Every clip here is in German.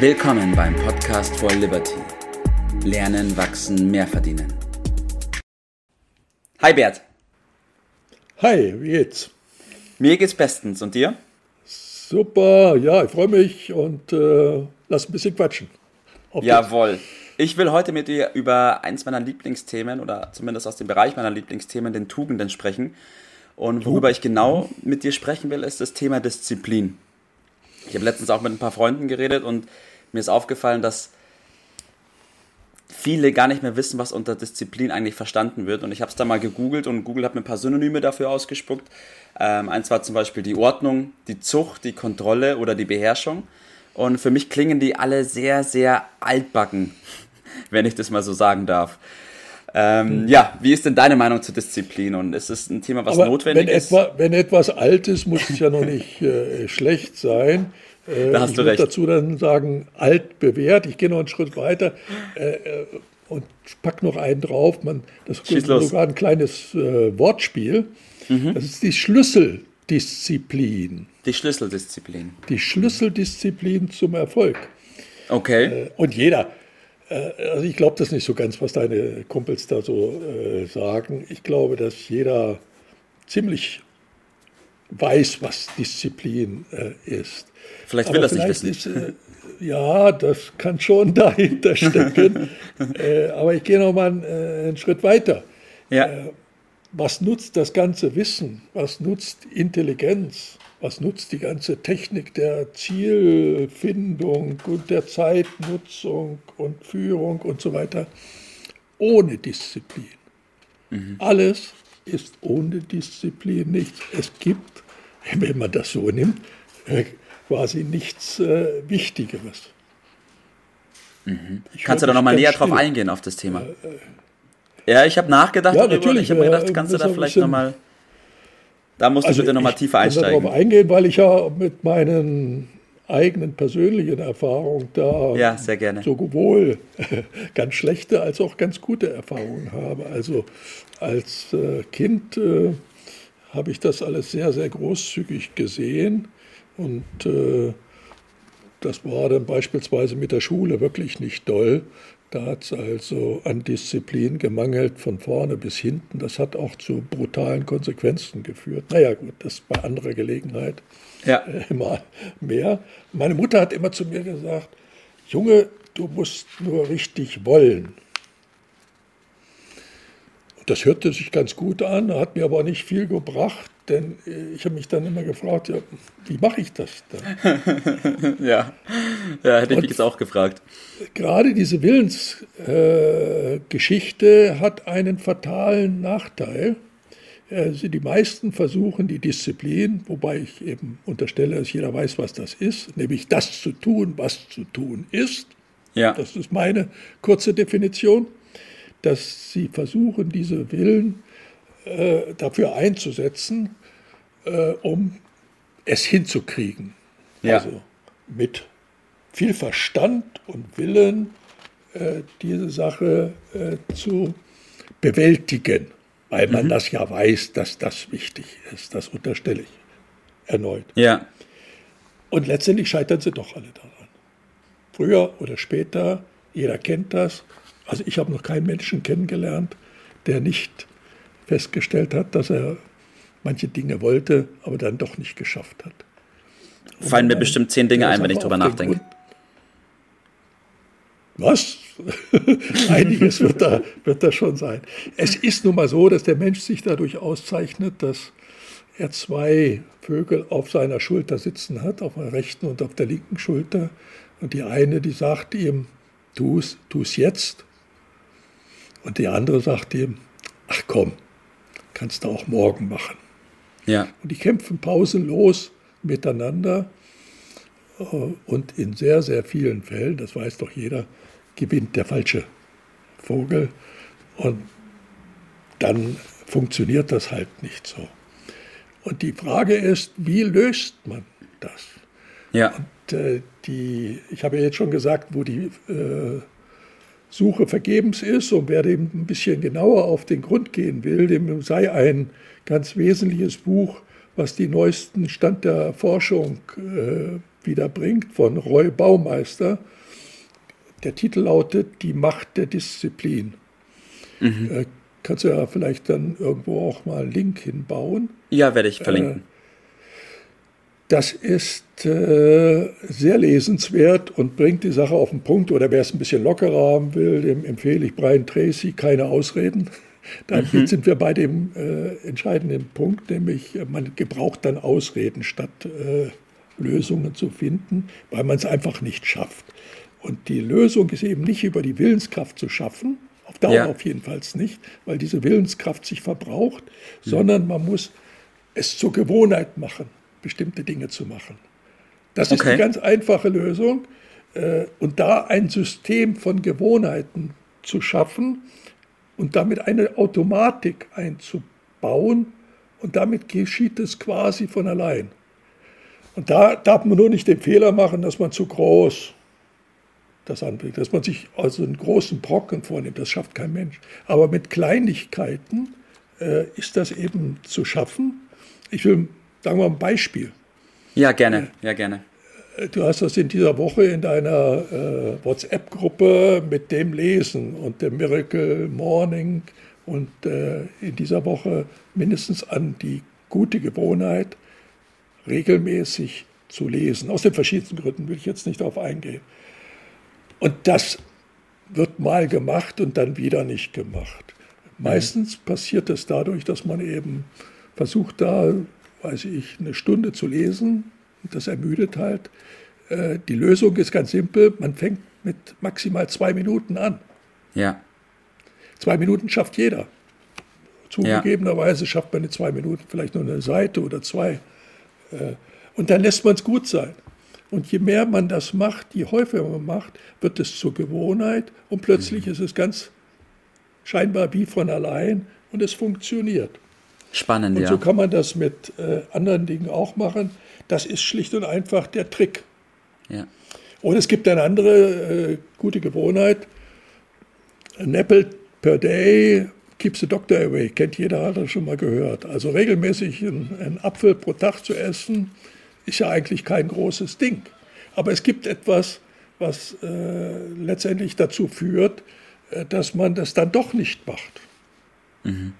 Willkommen beim Podcast for Liberty. Lernen, wachsen, mehr verdienen. Hi Bert. Hi, wie geht's? Mir geht's bestens und dir? Super, ja, ich freue mich und äh, lass ein bisschen quatschen. Auf Jawohl. Geht's. Ich will heute mit dir über eins meiner Lieblingsthemen oder zumindest aus dem Bereich meiner Lieblingsthemen, den Tugenden, sprechen. Und worüber ich genau mit dir sprechen will, ist das Thema Disziplin. Ich habe letztens auch mit ein paar Freunden geredet und mir ist aufgefallen, dass viele gar nicht mehr wissen, was unter Disziplin eigentlich verstanden wird. Und ich habe es da mal gegoogelt und Google hat mir ein paar Synonyme dafür ausgespuckt. Ähm, eins war zum Beispiel die Ordnung, die Zucht, die Kontrolle oder die Beherrschung. Und für mich klingen die alle sehr, sehr altbacken, wenn ich das mal so sagen darf. Ähm, hm. Ja, wie ist denn deine Meinung zur Disziplin und ist es ein Thema, was Aber notwendig wenn ist? Etwa, wenn etwas alt ist, muss es ja noch nicht äh, schlecht sein. Äh, da hast ich du recht. dazu dann sagen, alt bewährt. Ich gehe noch einen Schritt weiter äh, äh und pack noch einen drauf. Man, das ist sogar ein kleines äh, Wortspiel. Mhm. Das ist die Schlüsseldisziplin. Die Schlüsseldisziplin. Die Schlüsseldisziplin zum Erfolg. Okay. Äh, und jeder, also ich glaube das nicht so ganz, was deine Kumpels da so äh, sagen. Ich glaube, dass jeder ziemlich weiß, was Disziplin äh, ist. Vielleicht will er es nicht wissen. Ist, äh, ja, das kann schon dahinter stecken. Äh, aber ich gehe noch mal einen, äh, einen Schritt weiter. Ja. was nutzt das ganze Wissen? Was nutzt Intelligenz? Was nutzt die ganze Technik der Zielfindung und der Zeitnutzung und Führung und so weiter ohne Disziplin. Mhm. Alles ist ohne Disziplin nichts. Es gibt, wenn man das so nimmt, äh, quasi nichts äh, Wichtigeres. Mhm. Kannst du da nochmal näher drauf eingehen auf das Thema? Äh, äh, ja, ich habe nachgedacht ja, darüber. Natürlich, ich habe mir gedacht, kannst du da vielleicht nochmal da musst also du bitte nochmal tiefer einsteigen. Ich kann darauf eingehen, weil ich ja mit meinen eigenen persönlichen Erfahrungen da ja, sowohl ganz schlechte als auch ganz gute Erfahrungen habe. Also als äh, Kind äh, habe ich das alles sehr, sehr großzügig gesehen und äh, das war dann beispielsweise mit der Schule wirklich nicht doll. Da hat es also an Disziplin gemangelt von vorne bis hinten. Das hat auch zu brutalen Konsequenzen geführt. Naja, gut, das bei anderer Gelegenheit ja. äh, immer mehr. Meine Mutter hat immer zu mir gesagt, Junge, du musst nur richtig wollen. Und das hörte sich ganz gut an, hat mir aber nicht viel gebracht. Denn äh, ich habe mich dann immer gefragt, ja, wie mache ich das dann? ja. ja, hätte ich mich jetzt auch gefragt. Gerade diese Willensgeschichte äh, hat einen fatalen Nachteil. Also die meisten versuchen die Disziplin, wobei ich eben unterstelle, dass jeder weiß, was das ist, nämlich das zu tun, was zu tun ist. Ja. Das ist meine kurze Definition, dass sie versuchen, diese Willen äh, dafür einzusetzen, äh, um es hinzukriegen. Ja. Also mit viel Verstand und Willen äh, diese Sache äh, zu bewältigen, weil man mhm. das ja weiß, dass das wichtig ist. Das unterstelle ich erneut. Ja. Und letztendlich scheitern sie doch alle daran. Früher oder später, jeder kennt das. Also ich habe noch keinen Menschen kennengelernt, der nicht festgestellt hat, dass er manche Dinge wollte, aber dann doch nicht geschafft hat. Und Fallen mir bestimmt zehn Dinge ein, wenn ich drüber nachdenke. Was? Einiges wird da, wird da schon sein. Es ist nun mal so, dass der Mensch sich dadurch auszeichnet, dass er zwei Vögel auf seiner Schulter sitzen hat, auf der rechten und auf der linken Schulter. Und die eine, die sagt ihm, tu es, tu es jetzt. Und die andere sagt ihm, ach komm, kannst du auch morgen machen. Ja. Und die kämpfen pausenlos miteinander. Äh, und in sehr, sehr vielen Fällen, das weiß doch jeder, gewinnt der falsche Vogel. Und dann funktioniert das halt nicht so. Und die Frage ist, wie löst man das? Ja. Und, äh, die, ich habe ja jetzt schon gesagt, wo die äh, Suche vergebens ist und wer dem ein bisschen genauer auf den Grund gehen will, dem sei ein ganz wesentliches Buch, was die neuesten Stand der Forschung äh, wiederbringt von Roy Baumeister. Der Titel lautet Die Macht der Disziplin. Mhm. Äh, kannst du ja vielleicht dann irgendwo auch mal einen Link hinbauen. Ja, werde ich verlinken. Äh, das ist äh, sehr lesenswert und bringt die Sache auf den Punkt. Oder wer es ein bisschen lockerer haben will, dem empfehle ich Brian Tracy, keine Ausreden. Damit mhm. sind wir bei dem äh, entscheidenden Punkt, nämlich äh, man gebraucht dann Ausreden statt äh, Lösungen zu finden, weil man es einfach nicht schafft. Und die Lösung ist eben nicht über die Willenskraft zu schaffen, auf Dauer ja. auf jeden Fall nicht, weil diese Willenskraft sich verbraucht, mhm. sondern man muss es zur Gewohnheit machen bestimmte Dinge zu machen. Das ist okay. die ganz einfache Lösung. Äh, und da ein System von Gewohnheiten zu schaffen und damit eine Automatik einzubauen. Und damit geschieht es quasi von allein. Und da darf man nur nicht den Fehler machen, dass man zu groß das anbringt, dass man sich also einen großen Brocken vornimmt. Das schafft kein Mensch. Aber mit Kleinigkeiten äh, ist das eben zu schaffen. Ich will Sagen wir ein Beispiel. Ja, gerne. Ja, gerne. Äh, du hast das in dieser Woche in deiner äh, WhatsApp-Gruppe mit dem Lesen und dem Miracle Morning und äh, in dieser Woche mindestens an die gute Gewohnheit, regelmäßig zu lesen. Aus den verschiedensten Gründen will ich jetzt nicht darauf eingehen. Und das wird mal gemacht und dann wieder nicht gemacht. Meistens passiert es dadurch, dass man eben versucht, da weiß ich, eine Stunde zu lesen. Das ermüdet halt. Äh, die Lösung ist ganz simpel. Man fängt mit maximal zwei Minuten an. Ja. Zwei Minuten schafft jeder. Zugegebenerweise schafft man in zwei Minuten vielleicht nur eine Seite oder zwei. Äh, und dann lässt man es gut sein. Und je mehr man das macht, je häufiger man macht, wird es zur Gewohnheit und plötzlich mhm. ist es ganz scheinbar wie von allein und es funktioniert. Spannend, und ja. so kann man das mit äh, anderen Dingen auch machen. Das ist schlicht und einfach der Trick. Ja. Und es gibt eine andere äh, gute Gewohnheit. An apple per day keeps the doctor away. Kennt jeder, hat das schon mal gehört. Also regelmäßig einen Apfel pro Tag zu essen, ist ja eigentlich kein großes Ding. Aber es gibt etwas, was äh, letztendlich dazu führt, äh, dass man das dann doch nicht macht. Mhm.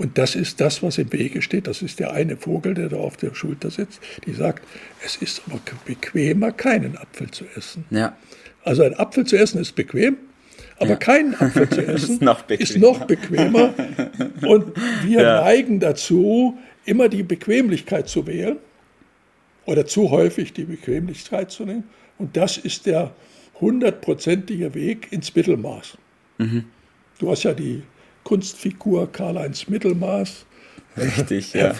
Und das ist das, was im Wege steht. Das ist der eine Vogel, der da auf der Schulter sitzt, die sagt, es ist aber bequemer, keinen Apfel zu essen. Ja. Also ein Apfel zu essen ist bequem, aber ja. keinen Apfel zu essen ist, noch ist, noch bequemer. Und wir ja. neigen dazu, immer die Bequemlichkeit zu wählen oder zu häufig die Bequemlichkeit zu nehmen. Und das ist der hundertprozentige Weg ins Mittelmaß. Mhm. Du hast ja die Kunstfigur Karl-Heinz Mittelmaß. Richtig, ja.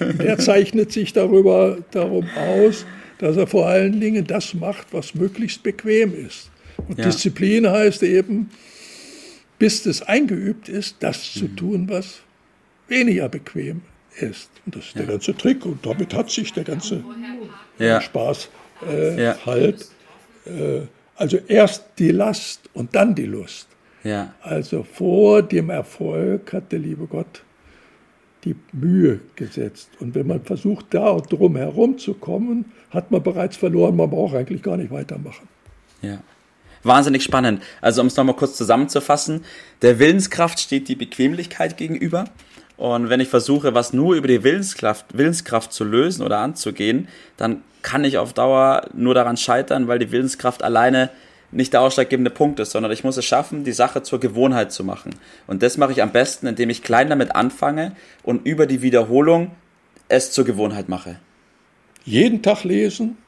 Der zeichnet sich darüber darum aus, dass er vor allen Dingen das macht, was möglichst bequem ist. Und ja. Disziplin heißt eben, bis es eingeübt ist, das zu mhm. tun, was weniger bequem ist. Und das ist ja. der ganze Trick und damit hat sich der ganze ja. Spaß äh, halt. Äh, also erst die Last und dann die Lust. Ja. Also vor dem Erfolg hat der liebe Gott die Mühe gesetzt. Und wenn man versucht, da drum herum zu kommen, hat man bereits verloren. Man braucht eigentlich gar nicht weitermachen. Ja. Wahnsinnig spannend. Also um es nochmal kurz zusammenzufassen, der Willenskraft steht die Bequemlichkeit gegenüber. Und wenn ich versuche, was nur über die Willenskraft, Willenskraft zu lösen oder anzugehen, dann kann ich auf Dauer nur daran scheitern, weil die Willenskraft alleine nicht der ausschlaggebende Punkt ist, sondern ich muss es schaffen, die Sache zur Gewohnheit zu machen. Und das mache ich am besten, indem ich klein damit anfange und über die Wiederholung es zur Gewohnheit mache. Jeden Tag lesen,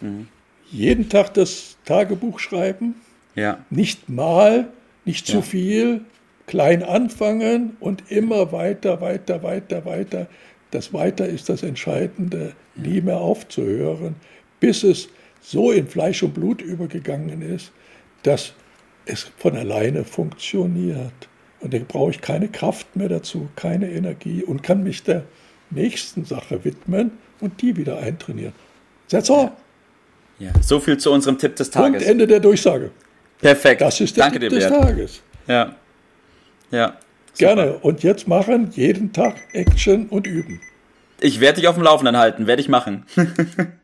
mhm. jeden Tag das Tagebuch schreiben, ja. nicht mal, nicht zu ja. viel, klein anfangen und immer weiter, weiter, weiter, weiter. Das Weiter ist das Entscheidende, nie mehr aufzuhören, bis es so in Fleisch und Blut übergegangen ist, dass es von alleine funktioniert. Und dann brauche ich keine Kraft mehr dazu, keine Energie und kann mich der nächsten Sache widmen und die wieder eintrainieren. That's all. Ja, so viel zu unserem Tipp des Tages. Punkt, Ende der Durchsage. Perfekt. Das ist der Danke Tipp dir, des Tages. Ja. Ja. Super. Gerne. Und jetzt machen jeden Tag Action und üben. Ich werde dich auf dem Laufenden halten, werde ich machen.